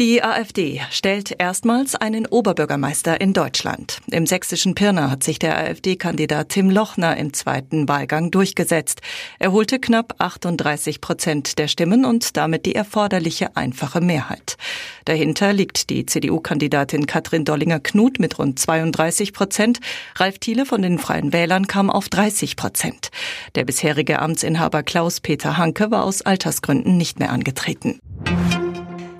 Die AfD stellt erstmals einen Oberbürgermeister in Deutschland. Im sächsischen Pirna hat sich der AfD-Kandidat Tim Lochner im zweiten Wahlgang durchgesetzt. Er holte knapp 38 Prozent der Stimmen und damit die erforderliche einfache Mehrheit. Dahinter liegt die CDU-Kandidatin Katrin Dollinger-Knut mit rund 32 Prozent. Ralf Thiele von den Freien Wählern kam auf 30 Prozent. Der bisherige Amtsinhaber Klaus-Peter Hanke war aus Altersgründen nicht mehr angetreten.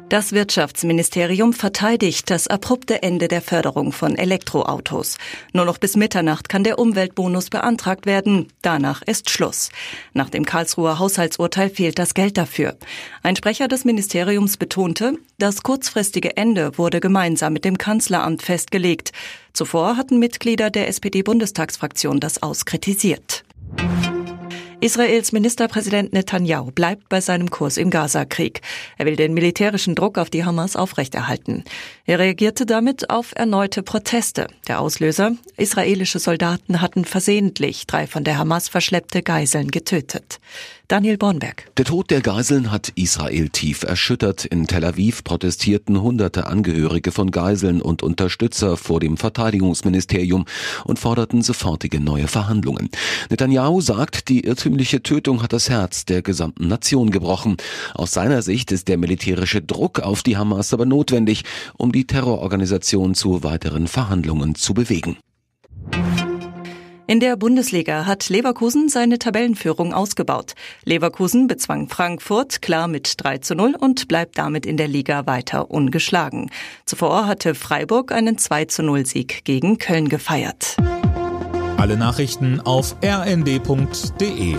Das Wirtschaftsministerium verteidigt das abrupte Ende der Förderung von Elektroautos. Nur noch bis Mitternacht kann der Umweltbonus beantragt werden. Danach ist Schluss. Nach dem Karlsruher Haushaltsurteil fehlt das Geld dafür. Ein Sprecher des Ministeriums betonte, das kurzfristige Ende wurde gemeinsam mit dem Kanzleramt festgelegt. Zuvor hatten Mitglieder der SPD-Bundestagsfraktion das auskritisiert. Israels Ministerpräsident Netanyahu bleibt bei seinem Kurs im Gaza-Krieg. Er will den militärischen Druck auf die Hamas aufrechterhalten. Er reagierte damit auf erneute Proteste. Der Auslöser? Israelische Soldaten hatten versehentlich drei von der Hamas verschleppte Geiseln getötet. Daniel Bornberg. Der Tod der Geiseln hat Israel tief erschüttert. In Tel Aviv protestierten hunderte Angehörige von Geiseln und Unterstützer vor dem Verteidigungsministerium und forderten sofortige neue Verhandlungen. Netanyahu sagt, die irrtümliche Tötung hat das Herz der gesamten Nation gebrochen. Aus seiner Sicht ist der militärische Druck auf die Hamas aber notwendig, um die Terrororganisation zu weiteren Verhandlungen zu bewegen. In der Bundesliga hat Leverkusen seine Tabellenführung ausgebaut. Leverkusen bezwang Frankfurt klar mit 3 zu 0 und bleibt damit in der Liga weiter ungeschlagen. Zuvor hatte Freiburg einen 2 zu 0 Sieg gegen Köln gefeiert. Alle Nachrichten auf rnd.de